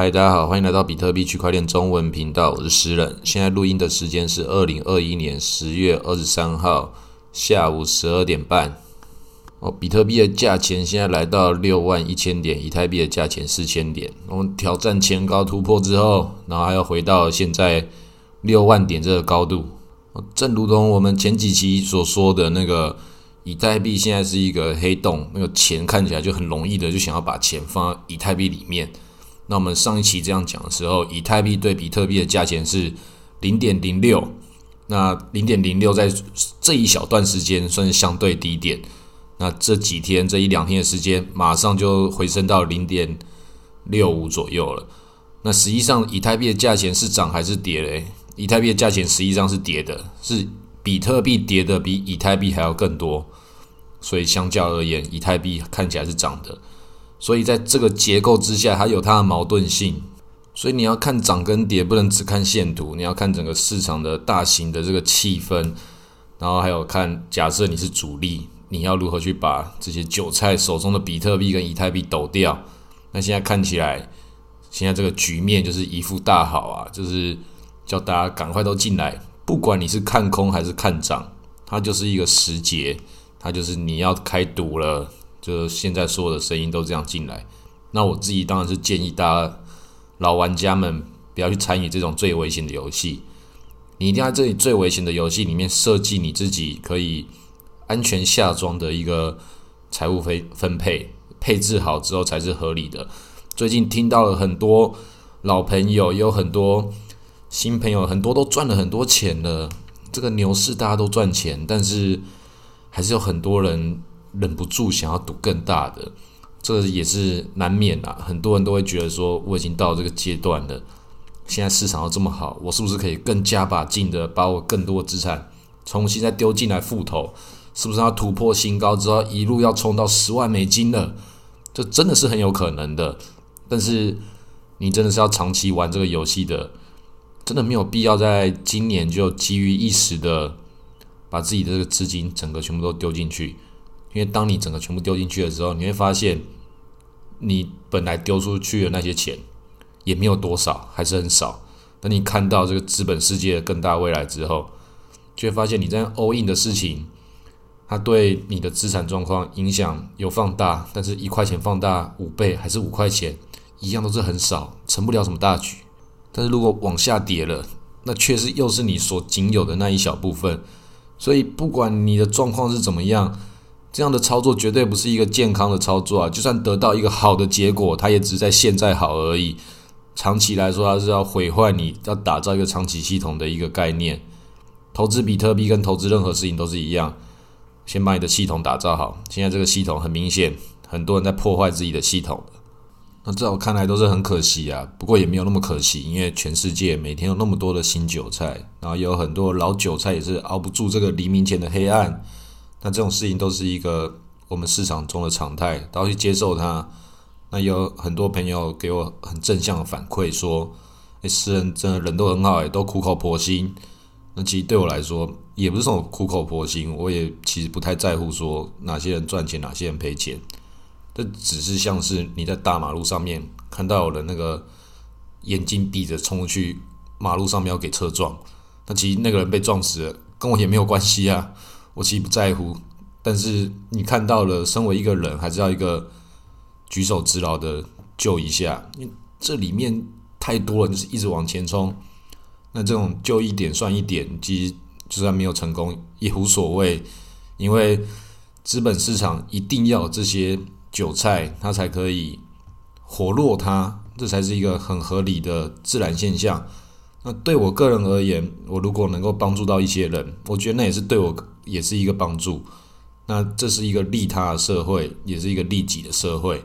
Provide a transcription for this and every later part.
嗨，大家好，欢迎来到比特币区块链中文频道，我是诗人。现在录音的时间是二零二一年十月二十三号下午十二点半。哦，比特币的价钱现在来到六万一千点，以太币的价钱四千点。我们挑战前高突破之后，然后还要回到现在六万点这个高度。正如同我们前几期所说的那个，以太币现在是一个黑洞，那个钱看起来就很容易的就想要把钱放到以太币里面。那我们上一期这样讲的时候，以太币对比特币的价钱是零点零六，那零点零六在这一小段时间算是相对低点。那这几天这一两天的时间，马上就回升到零点六五左右了。那实际上，以太币的价钱是涨还是跌嘞？以太币的价钱实际上是跌的，是比特币跌的比以太币还要更多。所以相较而言，以太币看起来是涨的。所以在这个结构之下，它有它的矛盾性。所以你要看涨跟跌，不能只看线图，你要看整个市场的大型的这个气氛，然后还有看假设你是主力。你要如何去把这些韭菜手中的比特币跟以太币抖掉？那现在看起来，现在这个局面就是一副大好啊，就是叫大家赶快都进来，不管你是看空还是看涨，它就是一个时节，它就是你要开赌了，就现在所有的声音都这样进来。那我自己当然是建议大家老玩家们不要去参与这种最危险的游戏，你一定要在这里最危险的游戏里面设计你自己可以。安全下装的一个财务分分配配置好之后才是合理的。最近听到了很多老朋友，也有很多新朋友，很多都赚了很多钱了。这个牛市大家都赚钱，但是还是有很多人忍不住想要赌更大的，这也是难免啊。很多人都会觉得说，我已经到这个阶段了，现在市场又这么好，我是不是可以更加把劲的把我更多资产重新再丢进来复投？是不是要突破新高之后一路要冲到十万美金了？这真的是很有可能的。但是你真的是要长期玩这个游戏的，真的没有必要在今年就急于一时的把自己的这个资金整个全部都丢进去。因为当你整个全部丢进去的时候，你会发现你本来丢出去的那些钱也没有多少，还是很少。等你看到这个资本世界的更大未来之后，就会发现你在 all in 的事情。它对你的资产状况影响有放大，但是一块钱放大五倍还是五块钱，一样都是很少，成不了什么大局。但是如果往下跌了，那确实又是你所仅有的那一小部分。所以不管你的状况是怎么样，这样的操作绝对不是一个健康的操作啊！就算得到一个好的结果，它也只是在现在好而已。长期来说，它是要毁坏你要打造一个长期系统的一个概念。投资比特币跟投资任何事情都是一样。先把你的系统打造好。现在这个系统很明显，很多人在破坏自己的系统。那在我看来都是很可惜啊。不过也没有那么可惜，因为全世界每天有那么多的新韭菜，然后有很多老韭菜也是熬不住这个黎明前的黑暗。那这种事情都是一个我们市场中的常态，都要去接受它。那有很多朋友给我很正向的反馈，说：“哎，诗人真的人都很好，诶，都苦口婆心。”那其实对我来说，也不是什么苦口婆心，我也其实不太在乎说哪些人赚钱，哪些人赔钱。这只是像是你在大马路上面看到有人那个眼睛闭着冲去马路上面要给车撞，那其实那个人被撞死了，跟我也没有关系啊，我其实不在乎。但是你看到了，身为一个人，还是要一个举手之劳的救一下，因为这里面太多了，就是一直往前冲。那这种就一点算一点，其实就算没有成功也无所谓，因为资本市场一定要这些韭菜，它才可以活络它，这才是一个很合理的自然现象。那对我个人而言，我如果能够帮助到一些人，我觉得那也是对我也是一个帮助。那这是一个利他的社会，也是一个利己的社会。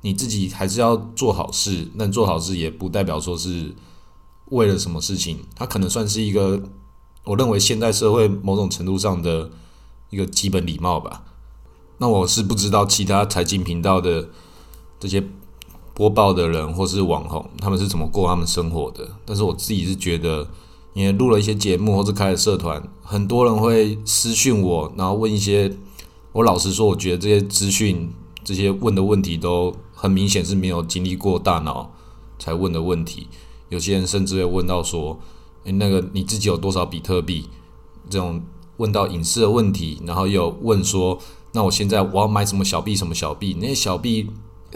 你自己还是要做好事，但做好事也不代表说是。为了什么事情？它可能算是一个，我认为现代社会某种程度上的一个基本礼貌吧。那我是不知道其他财经频道的这些播报的人或是网红，他们是怎么过他们生活的。但是我自己是觉得，因为录了一些节目或者开了社团，很多人会私讯我，然后问一些，我老实说，我觉得这些资讯、这些问的问题都很明显是没有经历过大脑。才问的问题。有些人甚至会问到说：“诶，那个你自己有多少比特币？”这种问到隐私的问题，然后又问说：“那我现在我要买什么小币？什么小币？那些小币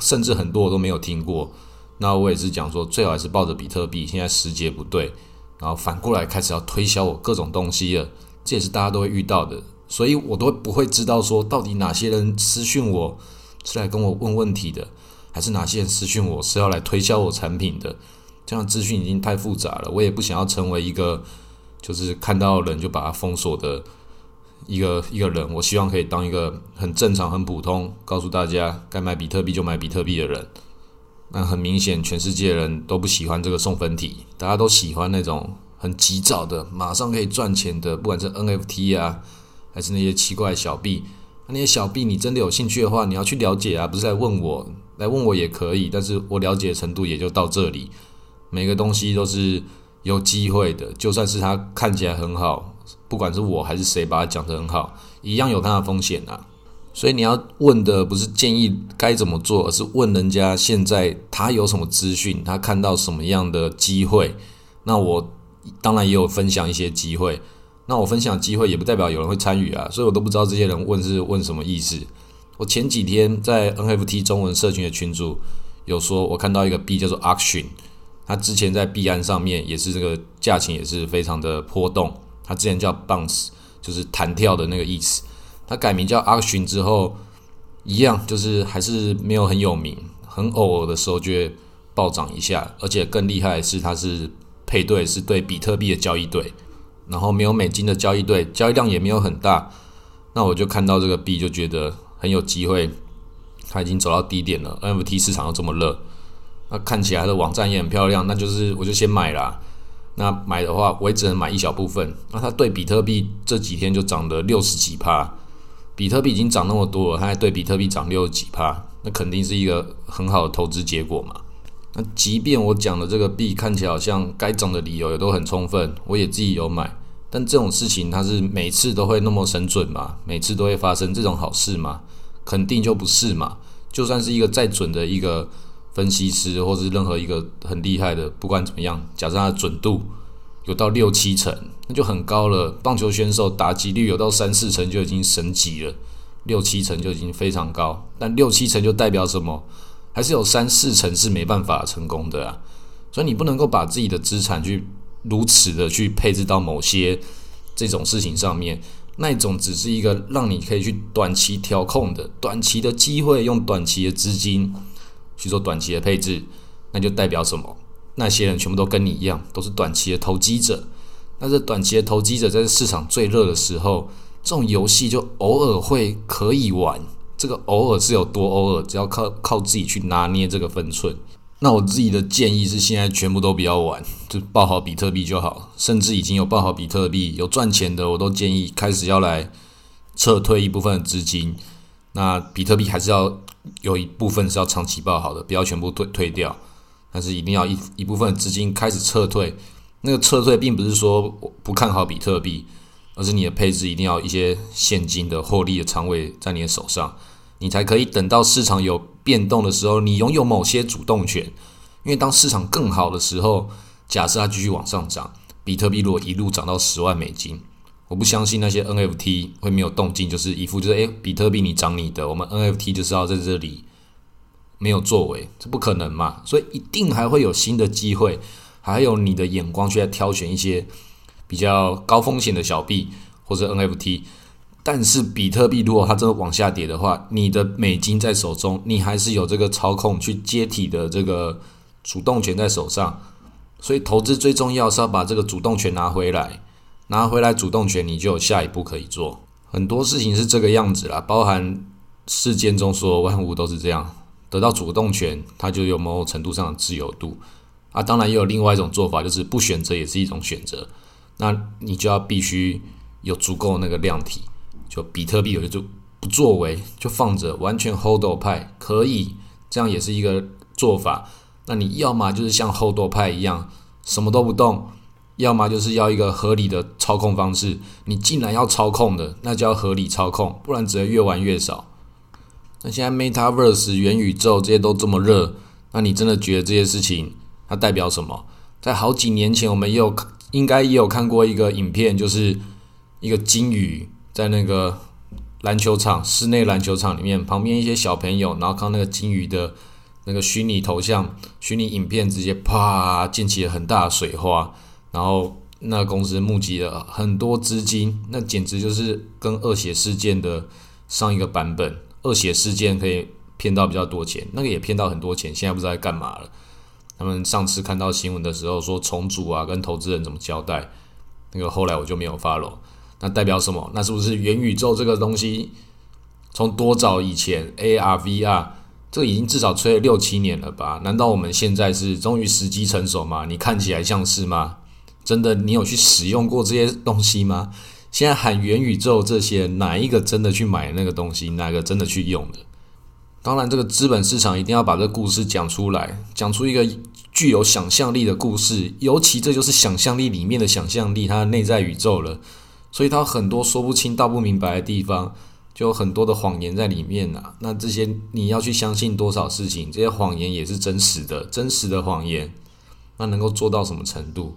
甚至很多我都没有听过。”那我也是讲说，最好还是抱着比特币。现在时节不对，然后反过来开始要推销我各种东西了，这也是大家都会遇到的。所以我都不会知道说，到底哪些人私讯我是来跟我问问题的，还是哪些人私讯我是要来推销我产品的。这样资讯已经太复杂了，我也不想要成为一个就是看到人就把它封锁的一个一个人。我希望可以当一个很正常、很普通，告诉大家该买比特币就买比特币的人。那很明显，全世界人都不喜欢这个送分题，大家都喜欢那种很急躁的、马上可以赚钱的，不管是 NFT 啊，还是那些奇怪的小币。那些小币，你真的有兴趣的话，你要去了解啊，不是来问我，来问我也可以，但是我了解的程度也就到这里。每个东西都是有机会的，就算是它看起来很好，不管是我还是谁把它讲得很好，一样有它的风险啊。所以你要问的不是建议该怎么做，而是问人家现在他有什么资讯，他看到什么样的机会。那我当然也有分享一些机会，那我分享机会也不代表有人会参与啊，所以我都不知道这些人问是问什么意思。我前几天在 NFT 中文社群的群组有说，我看到一个币叫做 Action。它之前在币安上面也是这个价钱也是非常的波动。它之前叫 bounce，就是弹跳的那个意思。它改名叫 Action 之后，一样就是还是没有很有名，很偶尔的时候就会暴涨一下。而且更厉害的是，它是配对是对比特币的交易对，然后没有美金的交易对，交易量也没有很大。那我就看到这个币就觉得很有机会，它已经走到低点了，NFT 市场又这么热。那看起来的网站也很漂亮，那就是我就先买啦。那买的话，我也只能买一小部分。那它对比特币这几天就涨了六十几趴，比特币已经涨那么多了，它还对比特币涨六十几趴，那肯定是一个很好的投资结果嘛。那即便我讲的这个币看起来好像该涨的理由也都很充分，我也自己有买，但这种事情它是每次都会那么神准嘛？每次都会发生这种好事嘛？肯定就不是嘛。就算是一个再准的一个。分析师或是任何一个很厉害的，不管怎么样，假设它的准度有到六七成，那就很高了。棒球选手打击率有到三四成就已经神级了，六七成就已经非常高。但六七成就代表什么？还是有三四成是没办法成功的啊！所以你不能够把自己的资产去如此的去配置到某些这种事情上面，那种只是一个让你可以去短期调控的短期的机会，用短期的资金。去做短期的配置，那就代表什么？那些人全部都跟你一样，都是短期的投机者。那这短期的投机者在市场最热的时候，这种游戏就偶尔会可以玩。这个偶尔是有多偶尔，只要靠靠自己去拿捏这个分寸。那我自己的建议是，现在全部都不要玩，就抱好比特币就好。甚至已经有抱好比特币有赚钱的，我都建议开始要来撤退一部分资金。那比特币还是要。有一部分是要长期抱好的，不要全部退退掉，但是一定要一一部分资金开始撤退。那个撤退并不是说我不看好比特币，而是你的配置一定要一些现金的获利的仓位在你的手上，你才可以等到市场有变动的时候，你拥有某些主动权。因为当市场更好的时候，假设它继续往上涨，比特币如果一路涨到十万美金。我不相信那些 NFT 会没有动静，就是一副就是诶，比特币你涨你的，我们 NFT 就是要在这里没有作为，这不可能嘛？所以一定还会有新的机会，还有你的眼光去挑选一些比较高风险的小币或者 NFT。但是比特币如果它真的往下跌的话，你的美金在手中，你还是有这个操控去接体的这个主动权在手上。所以投资最重要是要把这个主动权拿回来。拿回来主动权，你就有下一步可以做。很多事情是这个样子啦，包含事件中所有万物都是这样。得到主动权，它就有某种程度上的自由度啊。当然，也有另外一种做法，就是不选择也是一种选择。那你就要必须有足够那个量体，就比特币有的就不作为，就放着，完全 hold 派可以，这样也是一个做法。那你要么就是像 hold 派一样，什么都不动。要么就是要一个合理的操控方式，你既然要操控的，那就要合理操控，不然只会越玩越少。那现在 Metaverse 元宇宙这些都这么热，那你真的觉得这些事情它代表什么？在好几年前，我们也有应该也有看过一个影片，就是一个金鱼在那个篮球场室内篮球场里面，旁边一些小朋友，然后看那个金鱼的那个虚拟头像、虚拟影片，直接啪溅起了很大的水花，然后。那公司募集了很多资金，那简直就是跟恶血事件的上一个版本。恶血事件可以骗到比较多钱，那个也骗到很多钱，现在不知道在干嘛了。他们上次看到新闻的时候说重组啊，跟投资人怎么交代，那个后来我就没有发了。那代表什么？那是不是元宇宙这个东西从多早以前 AR VR 这个已经至少吹了六七年了吧？难道我们现在是终于时机成熟吗？你看起来像是吗？真的，你有去使用过这些东西吗？现在喊元宇宙这些，哪一个真的去买那个东西？哪个真的去用的？当然，这个资本市场一定要把这个故事讲出来，讲出一个具有想象力的故事。尤其这就是想象力里面的想象力，它的内在宇宙了。所以它很多说不清道不明白的地方，就有很多的谎言在里面呐。那这些你要去相信多少事情？这些谎言也是真实的，真实的谎言，那能够做到什么程度？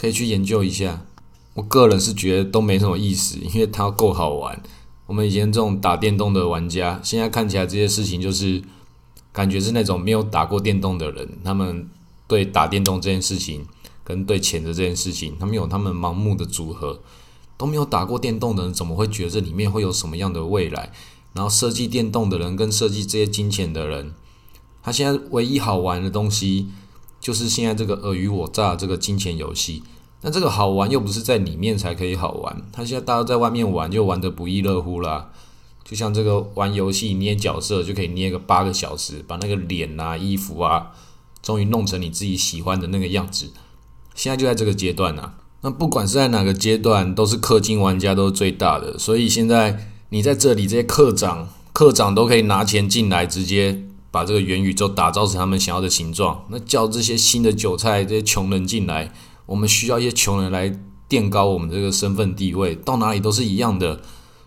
可以去研究一下，我个人是觉得都没什么意思，因为它够好玩。我们以前这种打电动的玩家，现在看起来这些事情就是感觉是那种没有打过电动的人，他们对打电动这件事情跟对钱的这件事情，他们有他们盲目的组合。都没有打过电动的人，怎么会觉得这里面会有什么样的未来？然后设计电动的人跟设计这些金钱的人，他现在唯一好玩的东西。就是现在这个尔虞我诈这个金钱游戏，那这个好玩又不是在里面才可以好玩，他现在大家在外面玩就玩得不亦乐乎啦。就像这个玩游戏捏角色就可以捏个八个小时，把那个脸啊、衣服啊，终于弄成你自己喜欢的那个样子。现在就在这个阶段呐，那不管是在哪个阶段，都是氪金玩家都是最大的，所以现在你在这里这些课长、课长都可以拿钱进来直接。把这个元宇宙打造成他们想要的形状，那叫这些新的韭菜、这些穷人进来，我们需要一些穷人来垫高我们这个身份地位，到哪里都是一样的。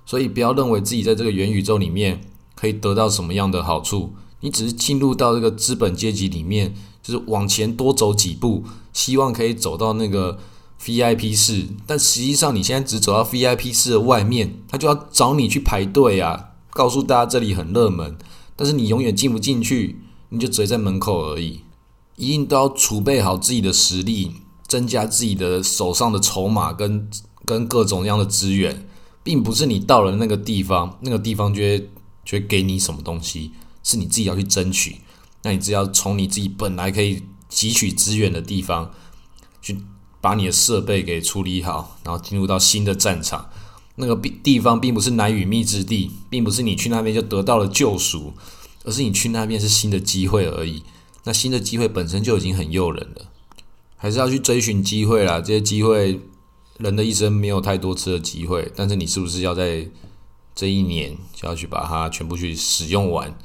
所以不要认为自己在这个元宇宙里面可以得到什么样的好处，你只是进入到这个资本阶级里面，就是往前多走几步，希望可以走到那个 VIP 室，但实际上你现在只走到 VIP 室的外面，他就要找你去排队啊，告诉大家这里很热门。但是你永远进不进去，你就只在门口而已。一定都要储备好自己的实力，增加自己的手上的筹码跟跟各种各样的资源，并不是你到了那个地方，那个地方就会就会给你什么东西，是你自己要去争取。那你只要从你自己本来可以汲取资源的地方，去把你的设备给处理好，然后进入到新的战场。那个地地方并不是难与密之地，并不是你去那边就得到了救赎，而是你去那边是新的机会而已。那新的机会本身就已经很诱人了，还是要去追寻机会啦。这些机会，人的一生没有太多次的机会，但是你是不是要在这一年就要去把它全部去使用完？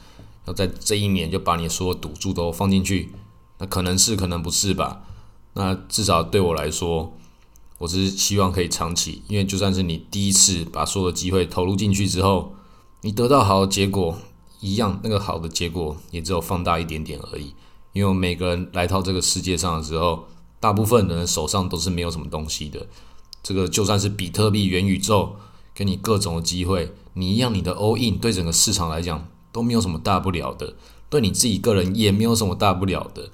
要在这一年就把你所有赌注都放进去？那可能是，可能不是吧？那至少对我来说。我只是希望可以长期，因为就算是你第一次把所有的机会投入进去之后，你得到好的结果一样，那个好的结果也只有放大一点点而已。因为每个人来到这个世界上的时候，大部分人手上都是没有什么东西的。这个就算是比特币、元宇宙给你各种的机会，你一样，你的 all in 对整个市场来讲都没有什么大不了的，对你自己个人也没有什么大不了的，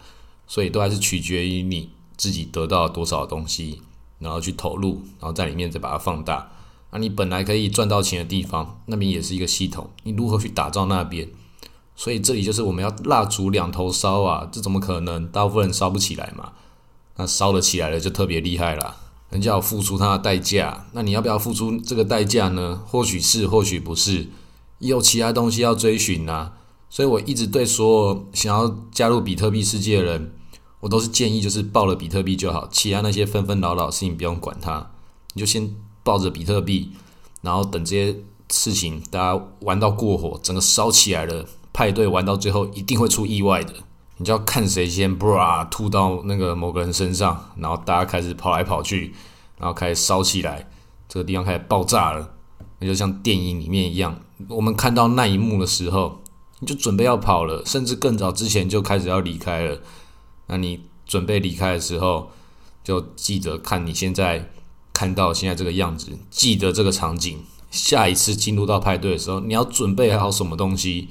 所以都还是取决于你自己得到多少东西。然后去投入，然后在里面再把它放大。那你本来可以赚到钱的地方，那边也是一个系统，你如何去打造那边？所以这里就是我们要蜡烛两头烧啊，这怎么可能？大部分人烧不起来嘛。那烧得起来了就特别厉害了，人家要付出他的代价。那你要不要付出这个代价呢？或许是，或许不是，也有其他东西要追寻呐。所以我一直对所有想要加入比特币世界的人。我都是建议，就是抱了比特币就好，其他那些纷纷扰扰事情不用管它，你就先抱着比特币，然后等这些事情大家玩到过火，整个烧起来了，派对玩到最后一定会出意外的，你就要看谁先 bra 吐到那个某个人身上，然后大家开始跑来跑去，然后开始烧起来，这个地方开始爆炸了，那就像电影里面一样，我们看到那一幕的时候，你就准备要跑了，甚至更早之前就开始要离开了。那你准备离开的时候，就记得看你现在看到现在这个样子，记得这个场景。下一次进入到派对的时候，你要准备好什么东西？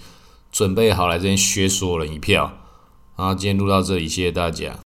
准备好来这边削索人一票。然后今天录到这里，谢谢大家。